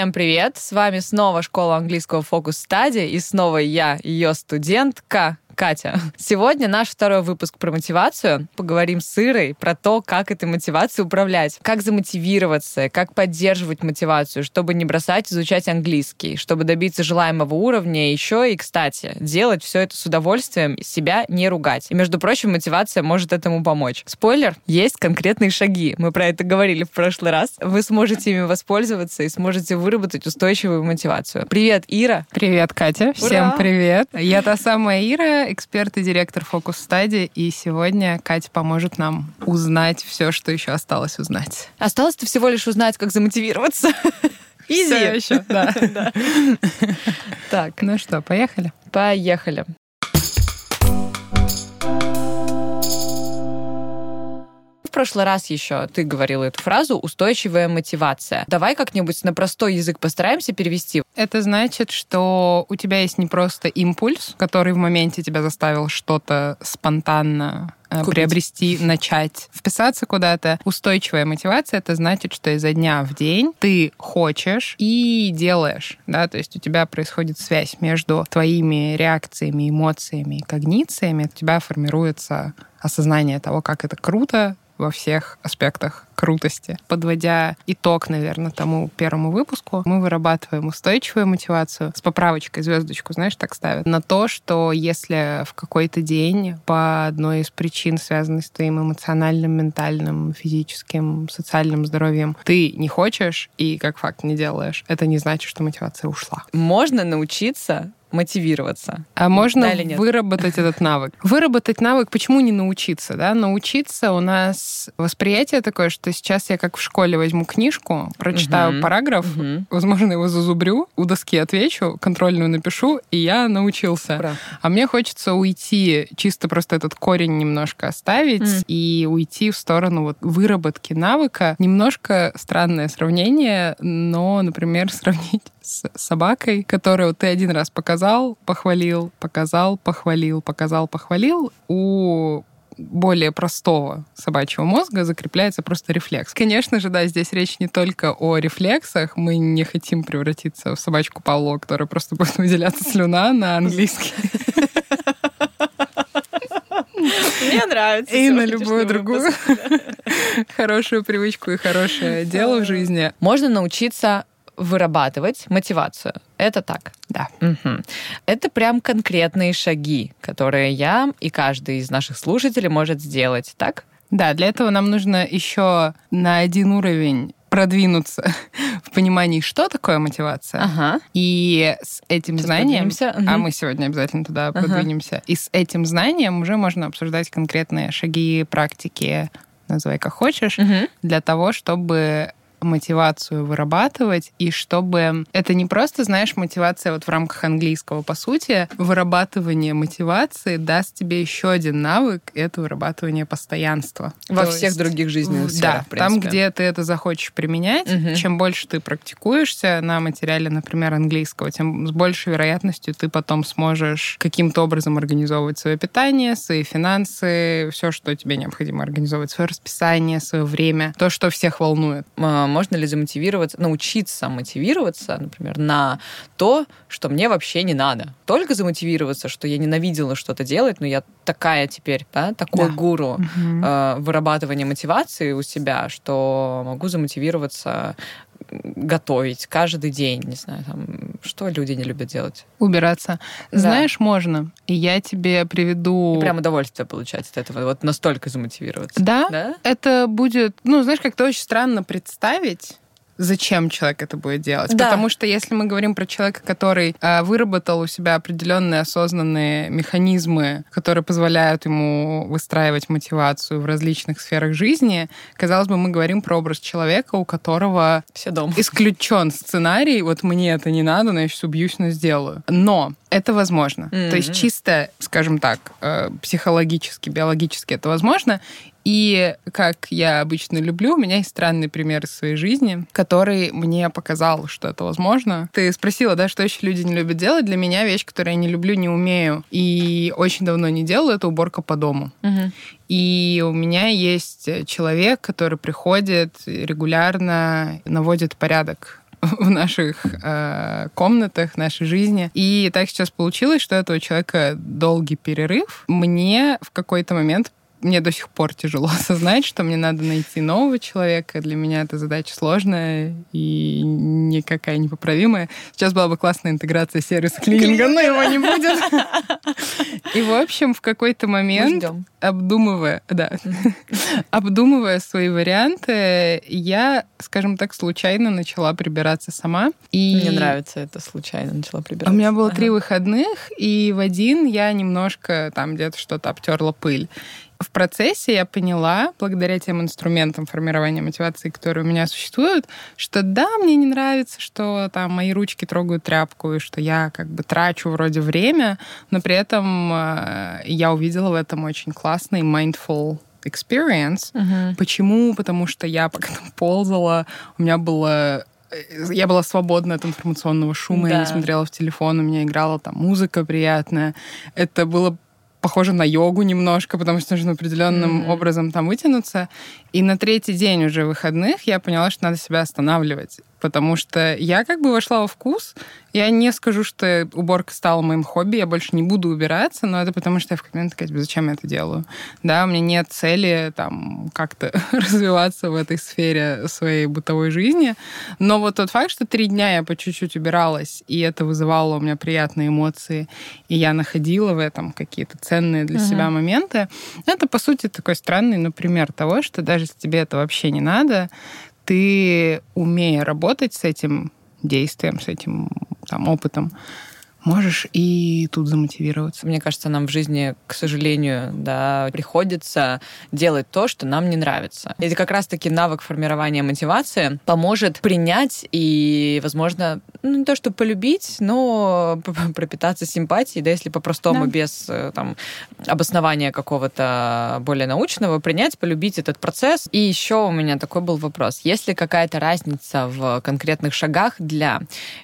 Всем привет! С вами снова школа английского фокус стадии и снова я, ее студентка Катя. Сегодня наш второй выпуск про мотивацию. Поговорим с Ирой про то, как этой мотивацией управлять, как замотивироваться, как поддерживать мотивацию, чтобы не бросать изучать английский, чтобы добиться желаемого уровня, еще и, кстати, делать все это с удовольствием, себя не ругать. И, между прочим, мотивация может этому помочь. Спойлер, есть конкретные шаги. Мы про это говорили в прошлый раз. Вы сможете ими воспользоваться и сможете выработать устойчивую мотивацию. Привет, Ира. Привет, Катя. Ура! Всем привет. Я та самая Ира, эксперт и директор Фокус Стадии, и сегодня Катя поможет нам узнать все, что еще осталось узнать. Осталось-то всего лишь узнать, как замотивироваться. Изи. Всё еще. Да. Так, Ну что, поехали? поехали. Прошлый раз еще ты говорила эту фразу «устойчивая мотивация». Давай как-нибудь на простой язык постараемся перевести. Это значит, что у тебя есть не просто импульс, который в моменте тебя заставил что-то спонтанно э, Купить. приобрести, начать, вписаться куда-то. Устойчивая мотивация это значит, что изо дня в день ты хочешь и делаешь, да, то есть у тебя происходит связь между твоими реакциями, эмоциями и когнициями, у тебя формируется осознание того, как это круто во всех аспектах крутости. Подводя итог, наверное, тому первому выпуску, мы вырабатываем устойчивую мотивацию с поправочкой, звездочку, знаешь, так ставят, на то, что если в какой-то день по одной из причин, связанной с твоим эмоциональным, ментальным, физическим, социальным здоровьем, ты не хочешь и, как факт, не делаешь, это не значит, что мотивация ушла. Можно научиться мотивироваться. А можно Да выработать этот навык? Выработать навык, почему не научиться? Да? Научиться у нас восприятие такое, что сейчас я как в школе возьму книжку, прочитаю Мгм. параграф, Мгм. возможно, его зазубрю, у доски отвечу, контрольную напишу, и я научился. Прав. А мне хочется уйти, чисто просто этот корень немножко оставить М. и уйти в сторону вот выработки навыка. Немножко странное сравнение, но, например, сравнить с собакой, которую ты один раз показал, похвалил, показал, похвалил, показал, похвалил. У более простого собачьего мозга закрепляется просто рефлекс. Конечно же, да, здесь речь не только о рефлексах. Мы не хотим превратиться в собачку Павло, которая просто будет выделяться слюна на английский. Мне нравится. И на любую другую выпуск. хорошую привычку и хорошее дело в жизни. Можно научиться вырабатывать мотивацию. Это так. Да. Мгм. Это прям конкретные шаги, которые я и каждый из наших слушателей может сделать, так? Да, для этого нам нужно еще на один уровень продвинуться в понимании, что такое мотивация. Ага. И с этим Сейчас знанием, подвинемся. а мы сегодня обязательно туда Ага. продвинемся, и с этим знанием уже можно обсуждать конкретные шаги, практики, называй как хочешь, Мгм. для того, чтобы мотивацию вырабатывать, и чтобы это не просто, знаешь, мотивация вот в рамках английского, по сути, вырабатывание мотивации даст тебе еще один навык, это вырабатывание постоянства. Во То всех есть других жизненных сферах, Да, там, где ты это захочешь применять, Мгм. чем больше ты практикуешься на материале, например, английского, тем с большей вероятностью ты потом сможешь каким-то образом организовывать свое питание, свои финансы, все, что тебе необходимо организовывать, свое расписание, свое время, то, что всех волнует. А, Можно ли замотивироваться, научиться мотивироваться, например, на то, что мне вообще не надо. Только замотивироваться, что я ненавидела что-то делать, но я такая теперь, да, такой Да. гуру Мгм. э, вырабатывания мотивации у себя, что могу замотивироваться готовить каждый день, не знаю, там, что люди не любят делать. Убираться. Да. Знаешь, можно. И я тебе приведу... И прям удовольствие получать от этого, вот настолько замотивироваться. Да, Да? это будет, ну, знаешь, как-то очень странно представить, зачем человек это будет делать. Да. Потому что если мы говорим про человека, который э, выработал у себя определенные осознанные механизмы, которые позволяют ему выстраивать мотивацию в различных сферах жизни, казалось бы, мы говорим про образ человека, у которого Все дома. исключен сценарий, вот мне это не надо, но я сейчас убьюсь, но сделаю. Но это возможно. Мгм. То есть чисто, скажем так, э, психологически, биологически это возможно. И как я обычно люблю, у меня есть странный пример из своей жизни, который мне показал, что это возможно. Ты спросила, да, что еще люди не любят делать. Для меня вещь, которую я не люблю, не умею и очень давно не делаю, это уборка по дому. Мгм. И у меня есть человек, который приходит регулярно, наводит порядок в наших э, комнатах, нашей жизни. И так сейчас получилось, что у этого человека долгий перерыв. Мне в какой-то момент мне до сих пор тяжело осознать, что мне надо найти нового человека. Для меня эта задача сложная и никакая непоправимая. Сейчас была бы классная интеграция сервиса клининга, но его не будет. И, в общем, в какой-то момент, обдумывая, да, обдумывая свои варианты, я, скажем так, случайно начала прибираться сама. И... Мне нравится это, случайно начала прибираться. У меня было ага. три выходных, и в один я немножко там где-то что-то обтерла пыль в процессе я поняла, благодаря тем инструментам формирования мотивации, которые у меня существуют, что да, мне не нравится, что там мои ручки трогают тряпку, и что я как бы трачу вроде время, но при этом э, я увидела в этом очень классный mindful experience. Uh-huh. Почему? Потому что я пока там ползала, у меня было э, я была свободна от информационного шума, да. я не смотрела в телефон, у меня играла там музыка приятная. Это было похоже на йогу немножко, потому что нужно определенным mm-hmm. образом там вытянуться. И на третий день уже выходных я поняла, что надо себя останавливать потому что я как бы вошла во вкус. Я не скажу, что уборка стала моим хобби, я больше не буду убираться, но это потому, что я в какой момент такая, зачем я это делаю? Да, у меня нет цели там как-то развиваться в этой сфере своей бытовой жизни, но вот тот факт, что три дня я по чуть-чуть убиралась, и это вызывало у меня приятные эмоции, и я находила в этом какие-то ценные для uh-huh. себя моменты, это, по сути, такой странный, ну, пример того, что даже если тебе это вообще не надо, ты, умея работать с этим действием, с этим там, опытом, можешь и тут замотивироваться. Мне кажется, нам в жизни, к сожалению, да, приходится делать то, что нам не нравится. Это как раз-таки навык формирования мотивации поможет принять и, возможно, ну, не то, что полюбить, но пропитаться симпатией, да, если по-простому, да. без э, там, обоснования какого-то более научного, принять, полюбить этот процесс. И еще у меня такой был вопрос. Есть ли какая-то разница в конкретных шагах для...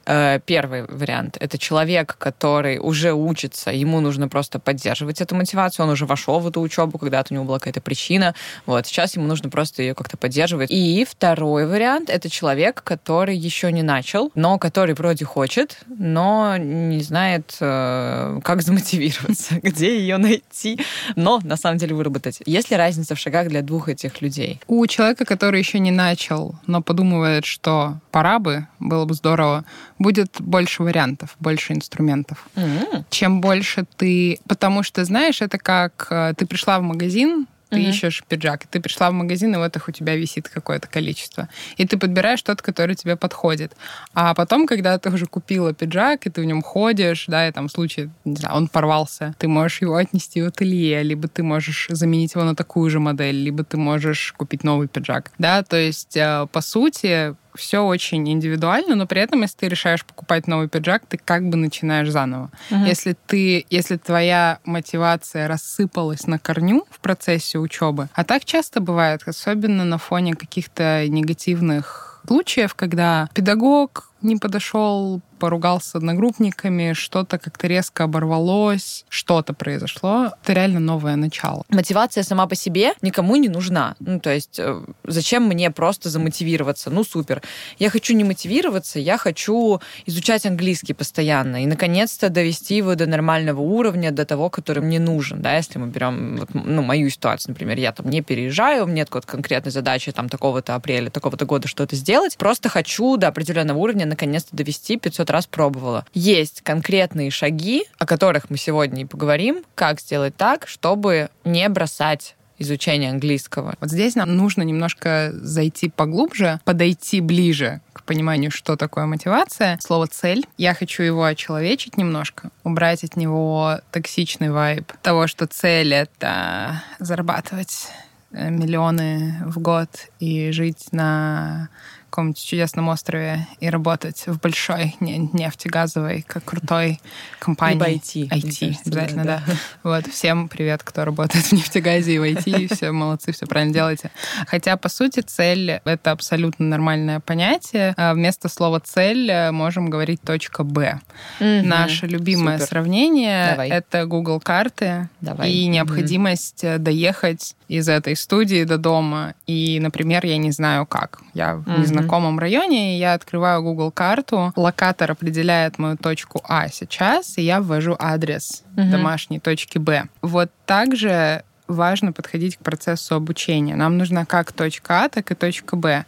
Э, первый вариант — это человек, человек, который уже учится, ему нужно просто поддерживать эту мотивацию, он уже вошел в эту учебу, когда-то у него была какая-то причина, вот, сейчас ему нужно просто ее как-то поддерживать. И второй вариант — это человек, который еще не начал, но который вроде хочет, но не знает, э, как замотивироваться, где ее найти, но на самом деле выработать. Есть ли разница в шагах для двух этих людей? У человека, который еще не начал, но подумывает, что пора бы, было бы здорово, будет больше вариантов, больше инструментов инструментов. Mm-hmm. Чем больше ты... Потому что, знаешь, это как э, ты пришла в магазин, ты mm-hmm. ищешь пиджак, и ты пришла в магазин, и вот их у тебя висит какое-то количество. И ты подбираешь тот, который тебе подходит. А потом, когда ты уже купила пиджак, и ты в нем ходишь, да, и там случае, не знаю, он порвался, ты можешь его отнести в ателье, либо ты можешь заменить его на такую же модель, либо ты можешь купить новый пиджак. Да, то есть, э, по сути, все очень индивидуально, но при этом, если ты решаешь покупать новый пиджак, ты как бы начинаешь заново. Угу. Если ты, если твоя мотивация рассыпалась на корню в процессе учебы, а так часто бывает, особенно на фоне каких-то негативных случаев, когда педагог не подошел, поругался с одногруппниками, что-то как-то резко оборвалось, что-то произошло. Это реально новое начало. Мотивация сама по себе никому не нужна. Ну, то есть э, зачем мне просто замотивироваться? Ну, супер. Я хочу не мотивироваться, я хочу изучать английский постоянно и, наконец-то, довести его до нормального уровня, до того, который мне нужен. Да, если мы берем вот, ну, мою ситуацию, например, я там не переезжаю, у меня нет какой-то конкретной задачи там такого-то апреля, такого-то года что-то сделать, просто хочу до определенного уровня наконец-то довести 500 500 раз пробовала. Есть конкретные шаги, о которых мы сегодня и поговорим, как сделать так, чтобы не бросать изучение английского. Вот здесь нам нужно немножко зайти поглубже, подойти ближе к пониманию, что такое мотивация. Слово «цель». Я хочу его очеловечить немножко, убрать от него токсичный вайб того, что цель — это зарабатывать э, миллионы в год и жить на каком-нибудь чудесном острове и работать в большой нефтегазовой, как крутой компании. Либо IT. IT, обязательно, да. да. Вот, всем привет, кто работает в нефтегазе и в IT. Все молодцы, все правильно делаете. Хотя, по сути, цель — это абсолютно нормальное понятие. А вместо слова «цель» можем говорить «точка Б». Угу. Наше любимое Супер. сравнение это Google карты Давай. и необходимость угу. доехать из этой студии до дома, и, например, я не знаю как. Я в незнакомом районе, и я открываю Google карту, локатор определяет мою точку А сейчас, и я ввожу адрес домашней точки Б. Вот также важно подходить к процессу обучения. Нам нужна как точка А, так и точка Б.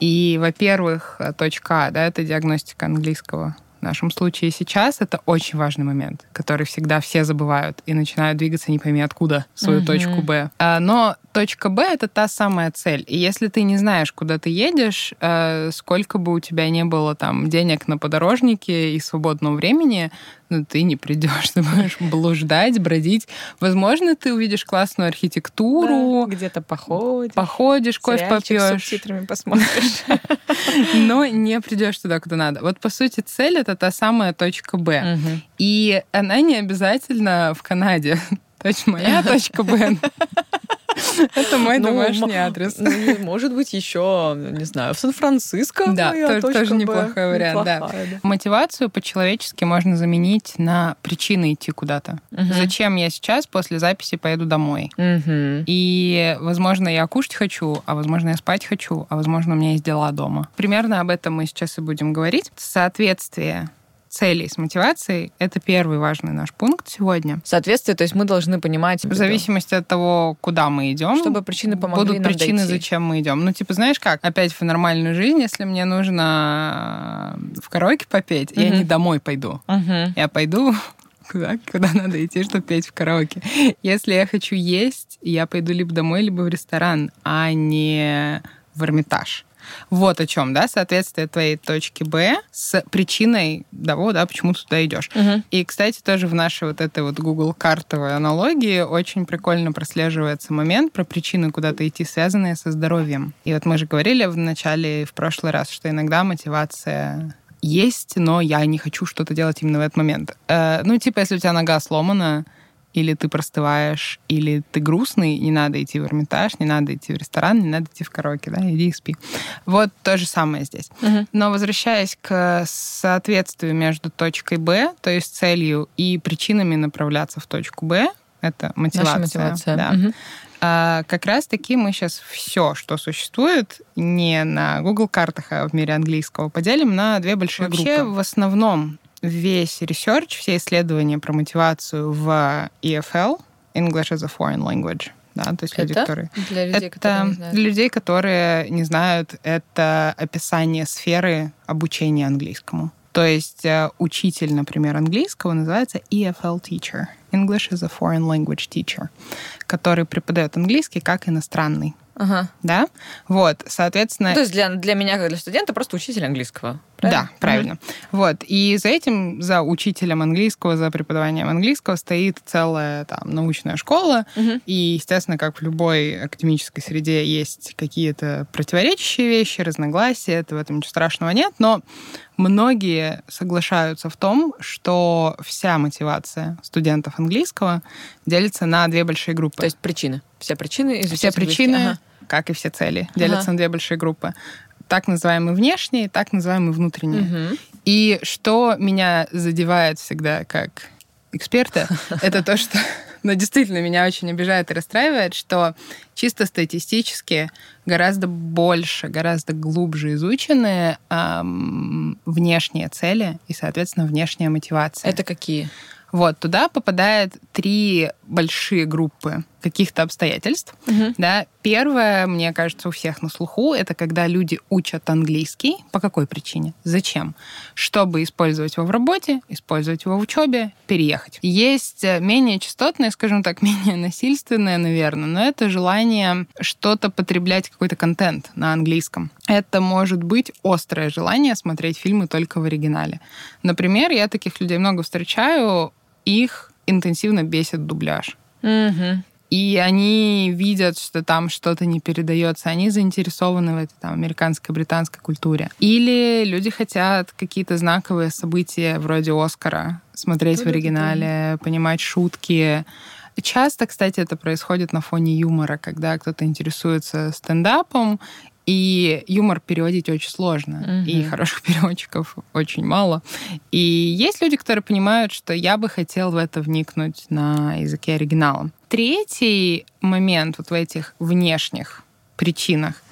И, во-первых, точка А, да, это диагностика английского в нашем случае сейчас это очень важный момент, который всегда все забывают и начинают двигаться не пойми откуда свою угу. точку Б. А, но точка Б это та самая цель. И если ты не знаешь, куда ты едешь, э, сколько бы у тебя не было там денег на подорожнике и свободного времени, ну, ты не придешь, ты будешь блуждать, бродить. Возможно, ты увидишь классную архитектуру. Да, где-то походишь. Походишь, кофе попьешь. с субтитрами посмотришь. Но не придешь туда, куда надо. Вот, по сути, цель — это та самая точка Б. И она не обязательно в Канаде. Точно моя точка Б. Это мой ну, домашний адрес. Ну, может быть, еще, не знаю, в Сан-Франциско. Да, тоже, тоже неплохой вариант. Да. Мотивацию по-человечески можно заменить на причины идти куда-то. Зачем я сейчас после записи поеду домой? И, возможно, я кушать хочу, а возможно, я спать хочу, а возможно, у меня есть дела дома. Примерно об этом мы сейчас и будем говорить. Соответствие целей с мотивацией — это первый важный наш пункт сегодня. Соответствие, то есть мы должны понимать... В зависимости от того, куда мы идем. Чтобы причины помогли Будут нам причины, дойти. зачем мы идем. Ну, типа, знаешь как? Опять в нормальную жизнь, если мне нужно в караоке попеть, угу. я не домой пойду. Угу. Я пойду куда, куда надо идти, чтобы петь в караоке. Если я хочу есть, я пойду либо домой, либо в ресторан, а не в Эрмитаж. Вот о чем, да, соответствие твоей точки Б с причиной того, да, почему туда идешь. Угу. И, кстати, тоже в нашей вот этой вот Google картовой аналогии очень прикольно прослеживается момент про причины куда-то идти, связанные со здоровьем. И вот мы же говорили в начале, в прошлый раз, что иногда мотивация есть, но я не хочу что-то делать именно в этот момент. Э, ну, типа, если у тебя нога сломана, или ты простываешь, или ты грустный, не надо идти в Эрмитаж, не надо идти в ресторан, не надо идти в караоке, да, иди и спи. Вот то же самое здесь. Угу. Но возвращаясь к соответствию между точкой Б, то есть целью, и причинами направляться в точку Б, это мотивация. Наша мотивация. Да. Угу. А, как раз-таки мы сейчас все, что существует, не на Google картах, а в мире английского, поделим на две большие Вообще, группы. в основном весь research, все исследования про мотивацию в EFL, English as a Foreign Language, да, то есть это люди, которые... Для людей, это которые не знают. для людей, которые не знают, это описание сферы обучения английскому. То есть э, учитель, например, английского называется EFL teacher, English as a Foreign Language Teacher, который преподает английский как иностранный. Ага. Да? Вот, соответственно... То есть для, для меня, как для студента, просто учитель английского. Правильно? Да, правильно. Mm-hmm. Вот. И за этим, за учителем английского, за преподаванием английского стоит целая там научная школа. Mm-hmm. И, естественно, как в любой академической среде есть какие-то противоречащие вещи, разногласия, это в этом ничего страшного нет. Но многие соглашаются в том, что вся мотивация студентов английского делится на две большие группы. То есть причины. Все причины Все причины, ага. как и все цели, делятся ага. на две большие группы так называемые внешние, так называемые внутренние. Угу. И что меня задевает всегда как эксперта, это то, что но действительно меня очень обижает и расстраивает, что чисто статистически гораздо больше, гораздо глубже изучены эм, внешние цели и, соответственно, внешняя мотивация. Это какие? Вот, туда попадает три большие группы каких-то обстоятельств. Угу. Да. Первое, мне кажется, у всех на слуху, это когда люди учат английский. По какой причине? Зачем? Чтобы использовать его в работе, использовать его в учебе, переехать. Есть э, менее частотное, скажем так, менее насильственное, наверное, но это желание что-то потреблять, какой-то контент на английском. Это может быть острое желание смотреть фильмы только в оригинале. Например, я таких людей много встречаю, их интенсивно бесит дубляж. Угу. И они видят, что там что-то не передается, они заинтересованы в этой там, американской, британской культуре. Или люди хотят какие-то знаковые события вроде Оскара смотреть в оригинале, понимать шутки. Часто, кстати, это происходит на фоне юмора, когда кто-то интересуется стендапом, и юмор переводить очень сложно, угу. и хороших переводчиков очень мало. И есть люди, которые понимают, что я бы хотел в это вникнуть на языке оригинала. третий момент вот в этих внешних причинах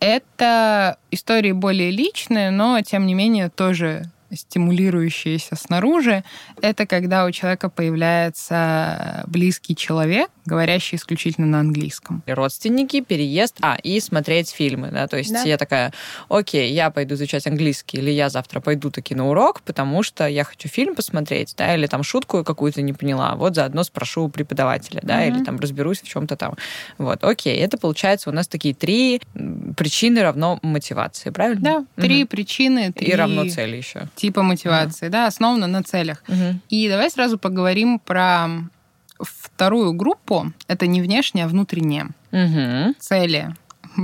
это истории более личные, но тем не менее тоже стимулирующиеся снаружи, это когда у человека появляется близкий человек, говорящий исключительно на английском. Родственники, переезд, а, и смотреть фильмы, да, то есть Да. я такая, окей, я пойду изучать английский, или я завтра пойду таки на урок, потому что я хочу фильм посмотреть, да, или там шутку какую-то не поняла, вот заодно спрошу у преподавателя, да, Мгм. или там разберусь в чем-то там. Вот, окей, это получается у нас такие три причины равно мотивации, правильно? Да, три Мгм. причины, три И равно цели еще. Типа мотивации, да, основано на целях. И давай сразу поговорим про вторую группу. Это не внешнее, а внутреннее. Мгм. Цели,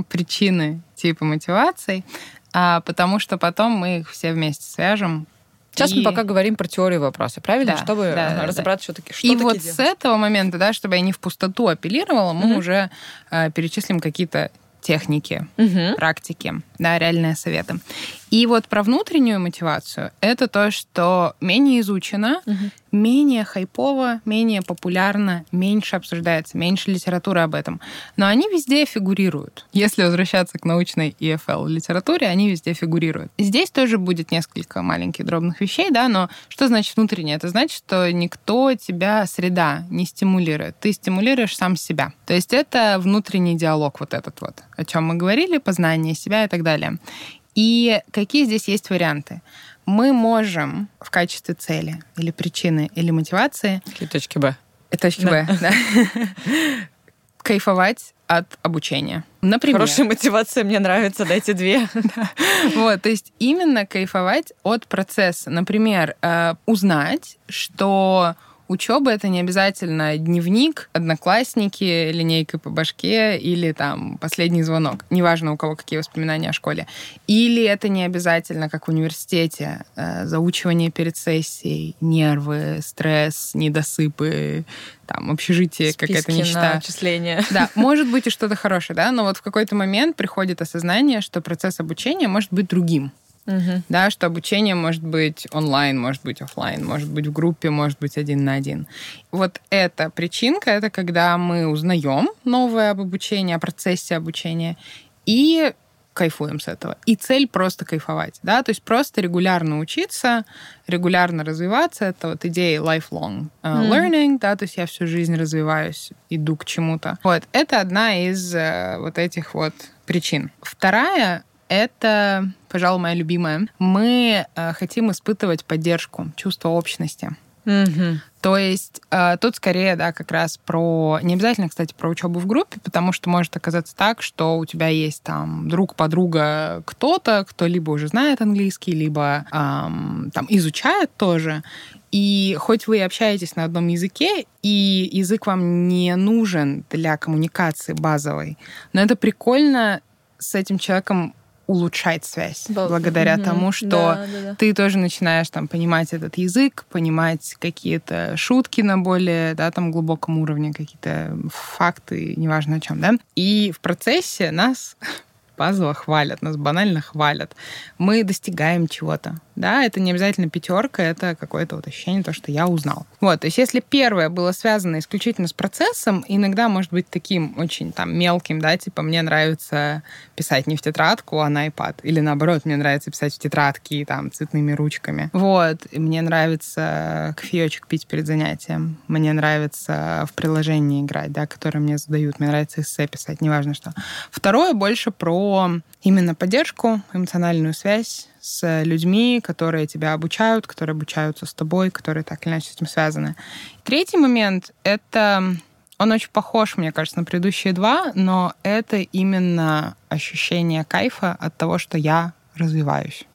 причины типа мотиваций, а, потому что потом мы их все вместе свяжем. Сейчас И- мы пока говорим про теорию вопроса, правильно? Да, Чтобы да, ага, да, да. разобраться, что И вот делать. с этого момента, да, чтобы я не в пустоту апеллировала, мы Мгм. уже э, перечислим какие-то техники, Мгм. практики, да, реальные советы. И вот про внутреннюю мотивацию это то, что менее изучено, Мгм. менее хайпово, менее популярно, меньше обсуждается, меньше литературы об этом. Но они везде фигурируют. Если возвращаться к научной EFL литературе, они везде фигурируют. Здесь тоже будет несколько маленьких дробных вещей, да, но что значит внутреннее? Это значит, что никто тебя, среда, не стимулирует. Ты стимулируешь сам себя. То есть это внутренний диалог вот этот вот, о чем мы говорили, познание себя и так далее. И какие здесь есть варианты? Мы можем в качестве цели или причины или мотивации Какие точки Б? и точки Б, да, кайфовать от обучения. Например, Хорошая мотивация, мне нравится, дайте две. вот, то есть именно кайфовать от процесса. Например, э, узнать, что учеба это не обязательно дневник, одноклассники, линейка по башке или там последний звонок. Неважно, у кого какие воспоминания о школе. Или это не обязательно, как в университете, э, заучивание перед сессией, нервы, стресс, недосыпы, там, общежитие, какая-то мечта. отчисления. Да, может быть и что-то хорошее, да, но вот в какой-то момент приходит осознание, что процесс обучения может быть другим. Мгм. Да, что обучение может быть онлайн, может быть офлайн, может быть в группе, может быть один на один. Вот эта причинка, это когда мы узнаем новое об обучении, о процессе обучения и кайфуем с этого. И цель просто кайфовать, да, то есть просто регулярно учиться, регулярно развиваться. Это вот идея lifelong uh, Мгм. learning, да, то есть я всю жизнь развиваюсь, иду к чему-то. Вот, это одна из э, вот этих вот причин. Вторая это, пожалуй, моя любимая. Мы э, хотим испытывать поддержку, чувство общности. Мгм. То есть э, тут скорее, да, как раз про... Не обязательно, кстати, про учебу в группе, потому что может оказаться так, что у тебя есть там друг, подруга, кто-то, кто либо уже знает английский, либо ам, там изучает тоже. И хоть вы и общаетесь на одном языке, и язык вам не нужен для коммуникации базовой, но это прикольно с этим человеком улучшать связь Бал- благодаря Мгм. тому, что Да, да, да. ты тоже начинаешь там понимать этот язык, понимать какие-то шутки на более, да, там глубоком уровне, какие-то факты, неважно о чем, да. И в процессе нас базово хвалят, нас банально хвалят. Мы достигаем чего-то. Да, это не обязательно пятерка, это какое-то вот ощущение, то, что я узнал. Вот, то есть если первое было связано исключительно с процессом, иногда может быть таким очень там мелким, да, типа мне нравится писать не в тетрадку, а на iPad. Или наоборот, мне нравится писать в тетрадке там цветными ручками. Вот, и мне нравится кофеечек пить перед занятием. Мне нравится в приложении играть, да, которые мне задают. Мне нравится эссе писать, неважно что. Второе больше про именно поддержку, эмоциональную связь с людьми, которые тебя обучают, которые обучаются с тобой, которые так или иначе с этим связаны. Третий момент — это... Он очень похож, мне кажется, на предыдущие два, но это именно ощущение кайфа от того, что я развиваюсь.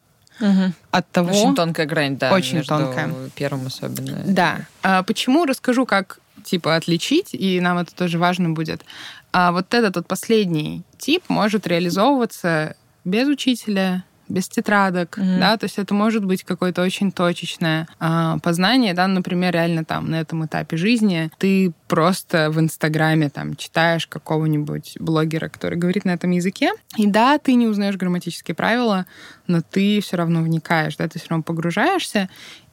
Мгм. От того... Очень тонкая грань, да. Очень тонкая. Первым особенно. Да. А почему расскажу, как типа отличить, и нам это тоже важно будет. А вот этот вот последний тип может реализовываться без учителя, без тетрадок, Мгм. да, то есть это может быть какое-то очень точечное а, познание, да, например, реально там на этом этапе жизни ты просто в Инстаграме там читаешь какого-нибудь блогера, который говорит на этом языке, и да, ты не узнаешь грамматические правила, но ты все равно вникаешь, да, ты все равно погружаешься,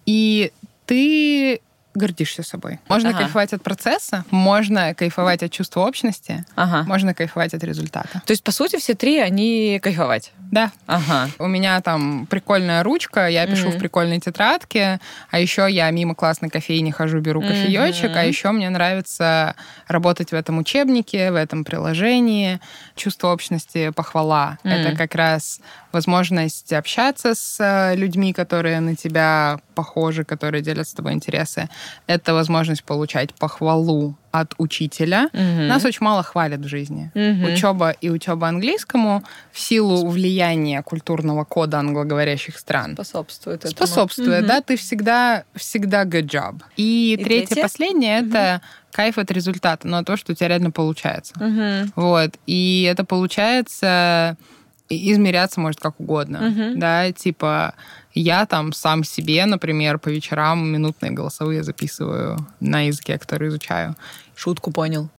и ты гордишься собой. Можно Ага. кайфовать от процесса, можно кайфовать от чувства общности, Ага. можно кайфовать от результата. То есть, по сути, все три, они кайфовать. Да. Ага. У меня там прикольная ручка, я пишу Мгм. в прикольной тетрадке, а еще я мимо классной кофейни хожу, беру кофеечек, Мгм. а еще мне нравится работать в этом учебнике, в этом приложении. Чувство общности, похвала. Мгм. Это как раз возможность общаться с э, людьми, которые на тебя похожи, которые делят с тобой интересы. Это возможность получать похвалу от учителя. Мгм. Нас очень мало хвалят в жизни. Мгм. Учеба и учеба английскому в силу влияния культурного кода англоговорящих стран Способствует этому. способствует, Мгм. да, ты всегда, всегда good job. И, И третье, третье? последнее, это кайф от результата, но то, что у тебя реально получается. Мгм. Вот. И это получается измеряться может как угодно. Мгм. Да, типа я там сам себе, например, по вечерам минутные голосовые записываю на языке, который изучаю. Шутку понял.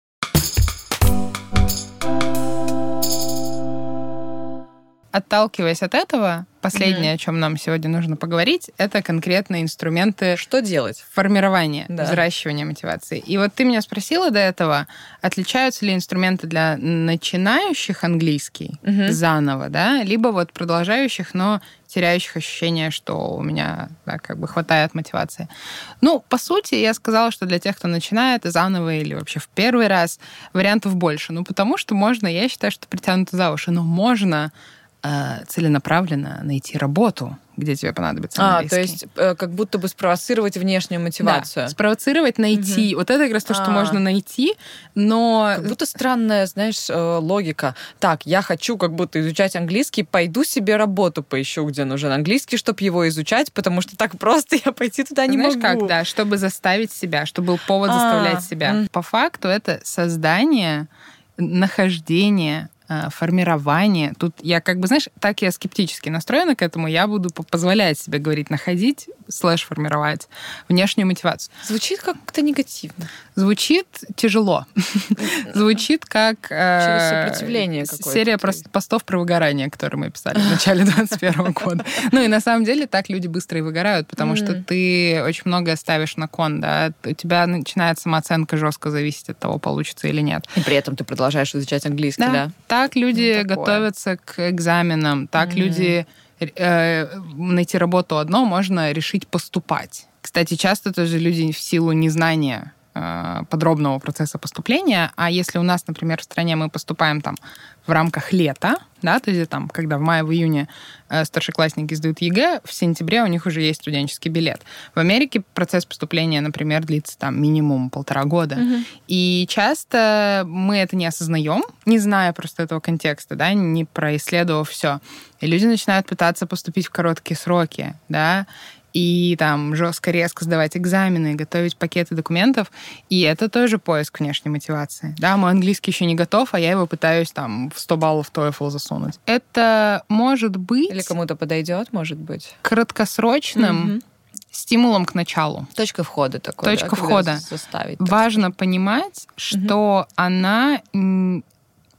Отталкиваясь от этого, последнее, о чем нам сегодня нужно поговорить, это конкретные инструменты Что делать? формирования, Да. взращивания мотивации. И вот ты меня спросила до этого, отличаются ли инструменты для начинающих английский Мгм. заново, да, либо вот продолжающих, но теряющих ощущение, что у меня да, как бы хватает мотивации. Ну, по сути, я сказала, что для тех, кто начинает заново или вообще в первый раз, вариантов больше. Ну, потому что можно, я считаю, что притянуто за уши, но можно целенаправленно найти работу, где тебе понадобится А, английский. то есть э, как будто бы спровоцировать внешнюю мотивацию. Да, спровоцировать, найти. Вот это как раз то, что А. можно найти, но... Как будто странная, знаешь, э, логика. Так, я хочу как будто изучать английский, пойду себе работу поищу, где нужен английский, чтобы его изучать, потому что так просто я пойти туда не Знаешь могу. как, да, чтобы заставить себя, чтобы был повод А, заставлять себя. м. По факту это создание, нахождение, э, формирование. Тут я как бы, знаешь, так я скептически настроена к этому, я буду по- позволять себе говорить находить, слэш формировать внешнюю мотивацию. Звучит как-то негативно. Звучит тяжело. Звучит как... э, сопротивление. Серия постов про выгорание, которые мы писали в начале 21 года. Ну и на самом деле так люди быстро и выгорают, потому что ты очень многое ставишь на кон, да. У тебя начинает самооценка жестко зависеть от того, получится или нет. И при этом ты продолжаешь изучать английский, да? Так люди Ну, готовятся к экзаменам, так люди э, найти работу одно можно решить поступать. Кстати, часто тоже люди в силу незнания подробного процесса поступления, а если у нас, например, в стране мы поступаем там в рамках лета, да, то есть там, когда в мае, в июне э, старшеклассники сдают ЕГЭ, в сентябре у них уже есть студенческий билет. В Америке процесс поступления, например, длится там минимум полтора года. Мгм. И часто мы это не осознаем, не зная просто этого контекста, да, не происследовав все. И люди начинают пытаться поступить в короткие сроки, да, и там жестко, резко сдавать экзамены, готовить пакеты документов. И это тоже поиск внешней мотивации. Да, мой английский еще не готов, а я его пытаюсь там в 100 баллов TOEFL засунуть. Это может быть Или кому-то подойдет, может быть. краткосрочным Мгм. стимулом к началу. Точка входа такой. Точка да, входа. Заставить. Важно понимать, что она м,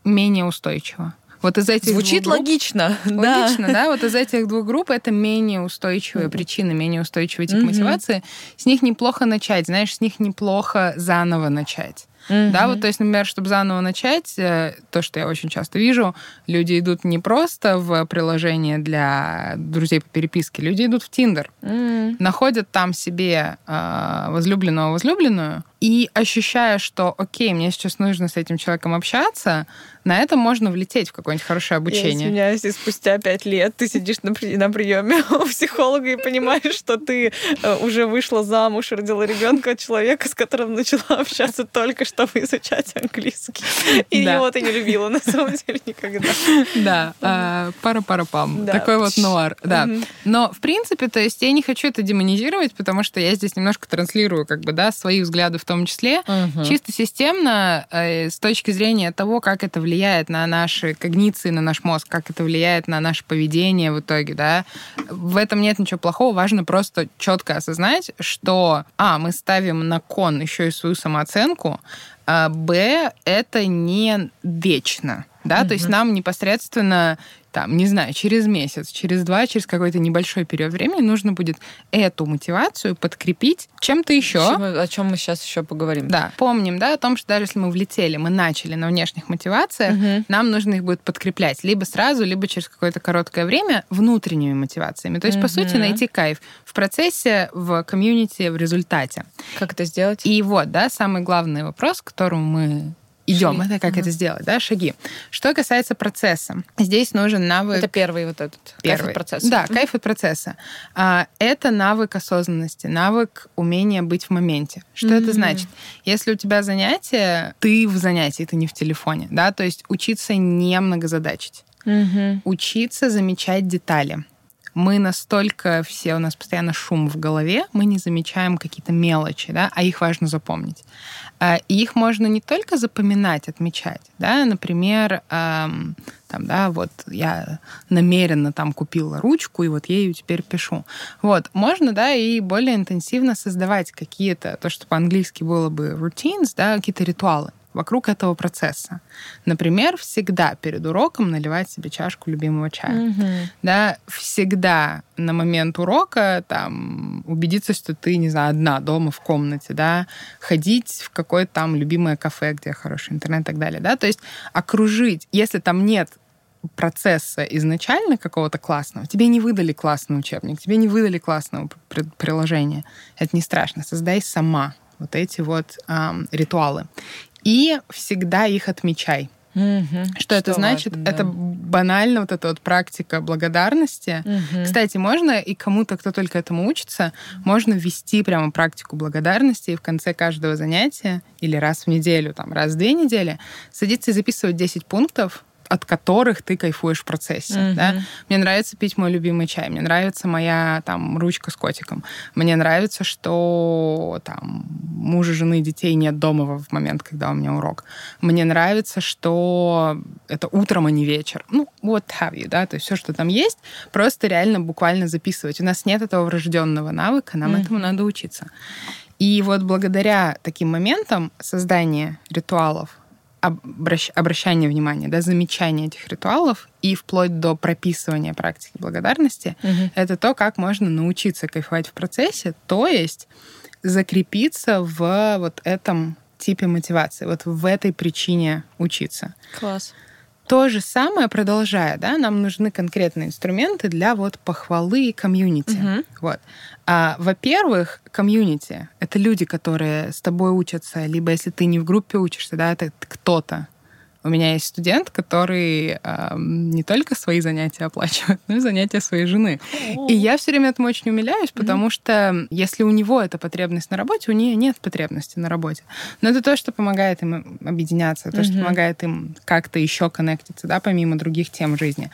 менее устойчива. Вот из этих Звучит двух групп- логично. да. Логично, да? Вот из этих двух групп это менее устойчивые причины, менее устойчивый тип Мгм. мотивации. С них неплохо начать, знаешь, с них неплохо заново начать. Да, Мгм. вот, то есть, например, чтобы заново начать, э, то, что я очень часто вижу, люди идут не просто в приложение для друзей по переписке, люди идут в Тиндер М. находят там себе э, возлюбленного, возлюбленную, и ощущая, что, окей, мне сейчас нужно с этим человеком общаться, на этом можно влететь в какое-нибудь хорошее Я обучение. извиняюсь, и спустя пять лет ты сидишь на, при- на приеме у психолога и понимаешь, что ты э, уже вышла замуж, родила ребенка от человека, с которым начала общаться только чтобы изучать английский. И его ты не любила на самом деле никогда. Да, э, пара-пара-пам. Такой вот нуар, да. Но, в принципе, то есть я не хочу это демонизировать, потому что я здесь немножко транслирую, как бы, да, свои взгляды в том числе. Чисто системно, э, с точки зрения того, как это влияет на наши когниции, на наш мозг, как это влияет на наше поведение в итоге, да, в этом нет ничего плохого. Важно просто четко осознать, что, а, мы ставим на кон еще и свою самооценку, а, б, это не вечно, да, то есть нам непосредственно там, не знаю, через месяц, через два, через какой-то небольшой период времени нужно будет эту мотивацию подкрепить чем-то еще. О чем мы сейчас еще поговорим. Да. Помним, да, о том, что даже если мы влетели, мы начали на внешних мотивациях, угу. нам нужно их будет подкреплять либо сразу, либо через какое-то короткое время внутренними мотивациями. То есть, угу. по сути, найти кайф в процессе, в комьюнити, в результате. Как это сделать? И вот, да, самый главный вопрос, к которому мы идем. Шаги. Это как mm это сделать, да, шаги. Что касается процесса, здесь нужен навык. Это первый вот этот первый. кайф от процесса. Да, кайф от процесса. А, это навык осознанности, навык умения быть в моменте. Что mm это значит? Если у тебя занятие, ты в занятии, ты не в телефоне, да, то есть учиться не многозадачить. mm Учиться замечать детали мы настолько все, у нас постоянно шум в голове, мы не замечаем какие-то мелочи, да, а их важно запомнить. А, и их можно не только запоминать, отмечать, да, например, эм, там, да, вот я намеренно там купила ручку, и вот ею теперь пишу. Вот, можно, да, и более интенсивно создавать какие-то, то, что по-английски было бы routines, да, какие-то ритуалы вокруг этого процесса. Например, всегда перед уроком наливать себе чашку любимого чая. Угу. Да, всегда на момент урока там убедиться, что ты, не знаю, одна дома в комнате, да, ходить в какое-то там любимое кафе, где хороший интернет и так далее, да, то есть окружить, если там нет процесса изначально какого-то классного, тебе не выдали классный учебник, тебе не выдали классного приложения, это не страшно, создай сама вот эти вот эм, ритуалы и всегда их отмечай. Угу. Что, что это значит? Важно, да. Это банально вот эта вот практика благодарности. Угу. Кстати, можно и кому-то, кто только этому учится, можно ввести прямо практику благодарности и в конце каждого занятия или раз в неделю, там, раз в две недели садиться и записывать 10 пунктов, от которых ты кайфуешь в процессе. Mm-hmm. Да? Мне нравится пить мой любимый чай, мне нравится моя там ручка с котиком, мне нравится, что там мужа, жены, детей нет дома в момент, когда у меня урок. Мне нравится, что это утром, а не вечер. Ну, вот have you, да, то есть все, что там есть, просто реально буквально записывать. У нас нет этого врожденного навыка, нам mm-hmm. этому надо учиться. И вот благодаря таким моментам создания ритуалов, обращ, обращание внимания, да, замечание этих ритуалов и вплоть до прописывания практики благодарности, угу. это то, как можно научиться кайфовать в процессе, то есть закрепиться в вот этом типе мотивации, вот в этой причине учиться. Класс. То же самое, продолжая, да, нам нужны конкретные инструменты для вот похвалы и комьюнити. Угу. Вот. А, во-первых, комьюнити — это люди, которые с тобой учатся, либо если ты не в группе учишься, да, это кто-то, у меня есть студент, который э, не только свои занятия оплачивает, но и занятия своей жены. И я все время этому очень умиляюсь, потому mm-hmm. что если у него эта потребность на работе, у нее нет потребности на работе. Но это то, что помогает им объединяться, то, mm-hmm. что помогает им как-то еще коннектиться, да, помимо других тем жизни.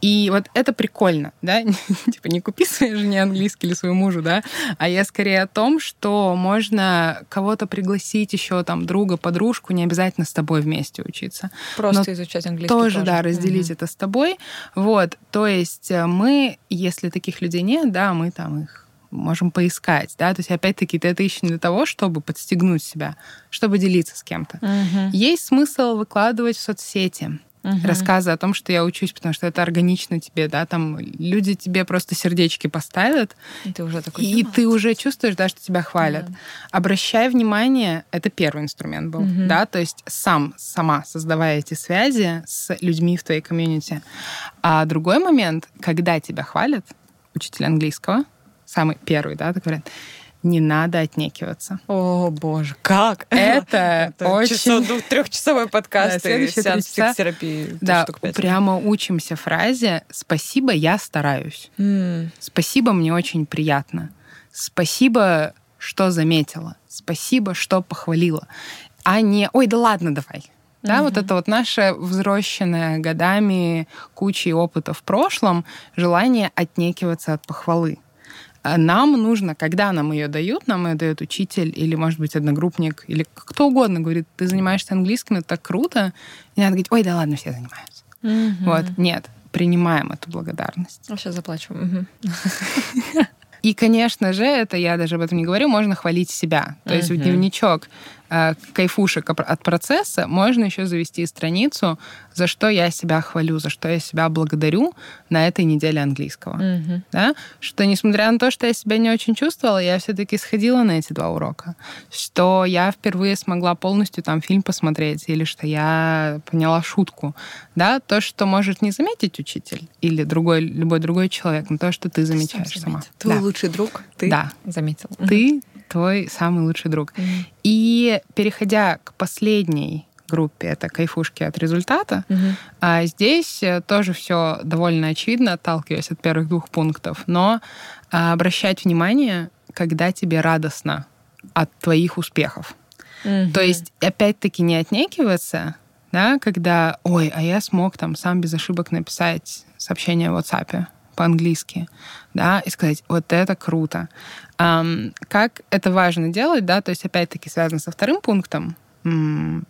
И вот это прикольно, да, типа не купи своей жене английский или своему мужу, да, а я скорее о том, что можно кого-то пригласить еще там друга, подружку, не обязательно с тобой вместе учиться. Просто Но изучать английский тоже. Тоже, да, разделить угу. это с тобой. Вот, то есть э, мы, если таких людей нет, да, мы там их можем поискать, да, то есть опять-таки ты это ищешь не для того, чтобы подстегнуть себя, чтобы делиться с кем-то. Угу. Есть смысл выкладывать в соцсети, угу. рассказы о том, что я учусь, потому что это органично тебе, да, там люди тебе просто сердечки поставят, и ты уже такой. И ты уже чувствуешь, да, что тебя хвалят. Да. Обращай внимание, это первый инструмент был, угу. да, то есть сам, сама создавая эти связи с людьми в твоей комьюнити. А другой момент, когда тебя хвалят, учитель английского, самый первый, да, так говорят, не надо отнекиваться. О, боже, как? Это, Это очень... Часов, трехчасовой подкаст да, и сеанс психотерапии. Да, прямо учимся фразе «Спасибо, я стараюсь». Mm. Спасибо, мне очень приятно. Спасибо, что заметила. Спасибо, что похвалила. А не «Ой, да ладно, давай». Да, mm-hmm. вот это вот наше взросшенное годами кучей опыта в прошлом желание отнекиваться от похвалы. А нам нужно, когда нам ее дают, нам ее дает учитель или, может быть, одногруппник, или кто угодно говорит, ты занимаешься английским, это так круто. И надо говорить, ой, да ладно, все занимаются. Угу. Вот, нет, принимаем эту благодарность. Сейчас заплачу. И, конечно же, это я даже об этом не говорю, можно хвалить себя. То есть в дневничок кайфушек от процесса, можно еще завести страницу, за что я себя хвалю, за что я себя благодарю на этой неделе английского. Mm-hmm. Да? Что несмотря на то, что я себя не очень чувствовала, я все-таки сходила на эти два урока. Что я впервые смогла полностью там фильм посмотреть, или что я поняла шутку. Да? То, что может не заметить учитель или другой, любой другой человек, но то, что ты замечаешь Сам сама. Твой да. лучший друг, ты да. заметил. Ты твой самый лучший друг. Mm-hmm. И переходя к последней группе, это кайфушки от результата, mm-hmm. а здесь э, тоже все довольно очевидно, отталкиваясь от первых двух пунктов, но а, обращать внимание, когда тебе радостно от твоих успехов. Mm-hmm. То есть, опять-таки, не отнекиваться, да, когда, ой, а я смог там сам без ошибок написать сообщение в WhatsApp по-английски, да, и сказать, вот это круто. Как это важно делать, да, то есть опять-таки связано со вторым пунктом,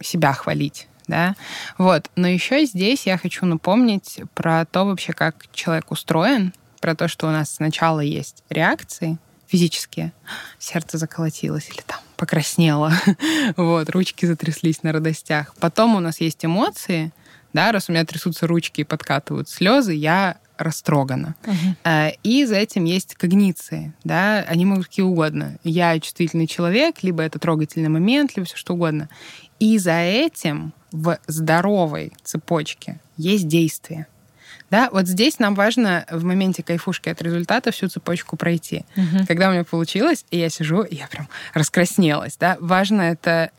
себя хвалить, да, вот. Но еще здесь я хочу напомнить про то вообще, как человек устроен, про то, что у нас сначала есть реакции физические, сердце заколотилось или там покраснело, вот, ручки затряслись на радостях. Потом у нас есть эмоции, да, раз у меня трясутся ручки и подкатывают слезы, я растрогана. Uh-huh. И за этим есть когниции, да, они могут какие угодно. Я чувствительный человек, либо это трогательный момент, либо все что угодно. И за этим в здоровой цепочке есть действие. Да, вот здесь нам важно в моменте кайфушки от результата всю цепочку пройти. Uh-huh. Когда у меня получилось, и я сижу, и я прям раскраснелась, да, важно это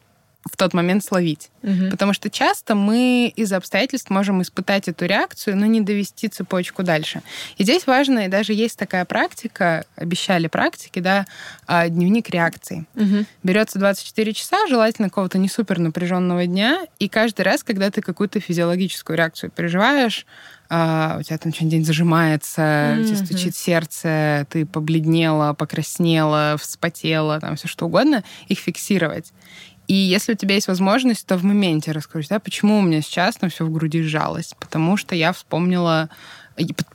в тот момент словить. Угу. Потому что часто мы из-за обстоятельств можем испытать эту реакцию, но не довести цепочку дальше. И здесь важно, и даже есть такая практика, обещали практики, да, а, дневник реакции. Угу. Берется 24 часа, желательно какого-то не супер напряженного дня, и каждый раз, когда ты какую-то физиологическую реакцию переживаешь, Uh, у тебя там что-нибудь день зажимается, mm-hmm. у тебя стучит сердце, ты побледнела, покраснела, вспотела, там все что угодно, их фиксировать. И если у тебя есть возможность, то в моменте расскажи, да, почему у меня сейчас там все в груди сжалось. Потому что я вспомнила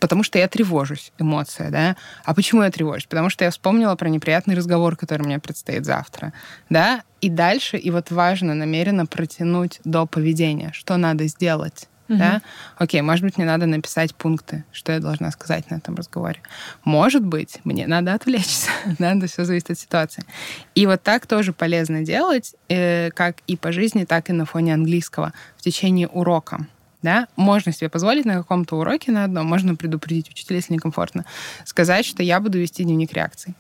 потому что я тревожусь, эмоция, да. А почему я тревожусь? Потому что я вспомнила про неприятный разговор, который мне предстоит завтра, да. И дальше, и вот важно намеренно протянуть до поведения, что надо сделать угу. да? Окей, может быть, мне надо написать пункты, что я должна сказать на этом разговоре. Может быть, мне надо отвлечься, это все зависит от ситуации. И вот так тоже полезно делать, э, как и по жизни, так и на фоне английского в течение урока да, можно себе позволить на каком-то уроке на одном, можно предупредить учителя, если некомфортно, сказать, что я буду вести дневник реакций.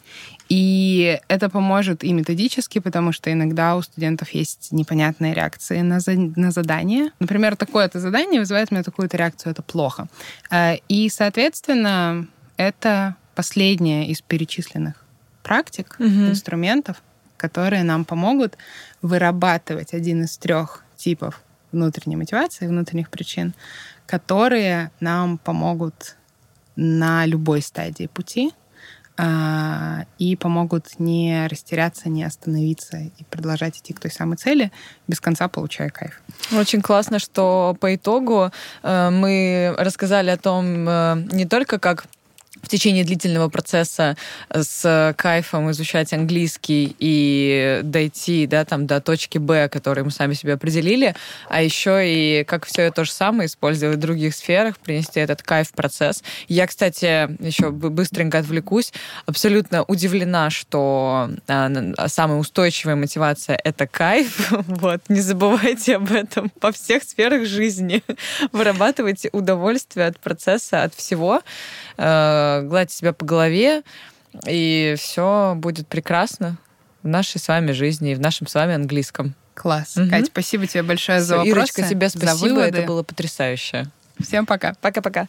И это поможет и методически, потому что иногда у студентов есть непонятные реакции на, за, на задание. Например, такое-то задание вызывает у меня такую-то реакцию, это плохо. Э, и, соответственно, это последняя из перечисленных практик, угу. инструментов, которые нам помогут вырабатывать один из трех типов внутренней мотивации, внутренних причин, которые нам помогут на любой стадии пути а, и помогут не растеряться, не остановиться и продолжать идти к той самой цели, без конца получая кайф. Очень классно, что по итогу э, мы рассказали о том э, не только, как в течение длительного процесса с кайфом изучать английский и дойти да, там, до точки Б, которую мы сами себе определили, а еще и как все это же самое использовать в других сферах, принести этот кайф в процесс. Я, кстати, еще быстренько отвлекусь, абсолютно удивлена, что а, самая устойчивая мотивация — это кайф. Вот, не забывайте об этом по всех сферах жизни. Вырабатывайте удовольствие от процесса, от всего. Э, гладьте себя по голове, и все будет прекрасно в нашей с вами жизни и в нашем с вами английском. Класс. Угу. Катя, спасибо тебе большое за вопросы. Ирочка, тебе спасибо, это было потрясающе. Всем пока. Пока-пока.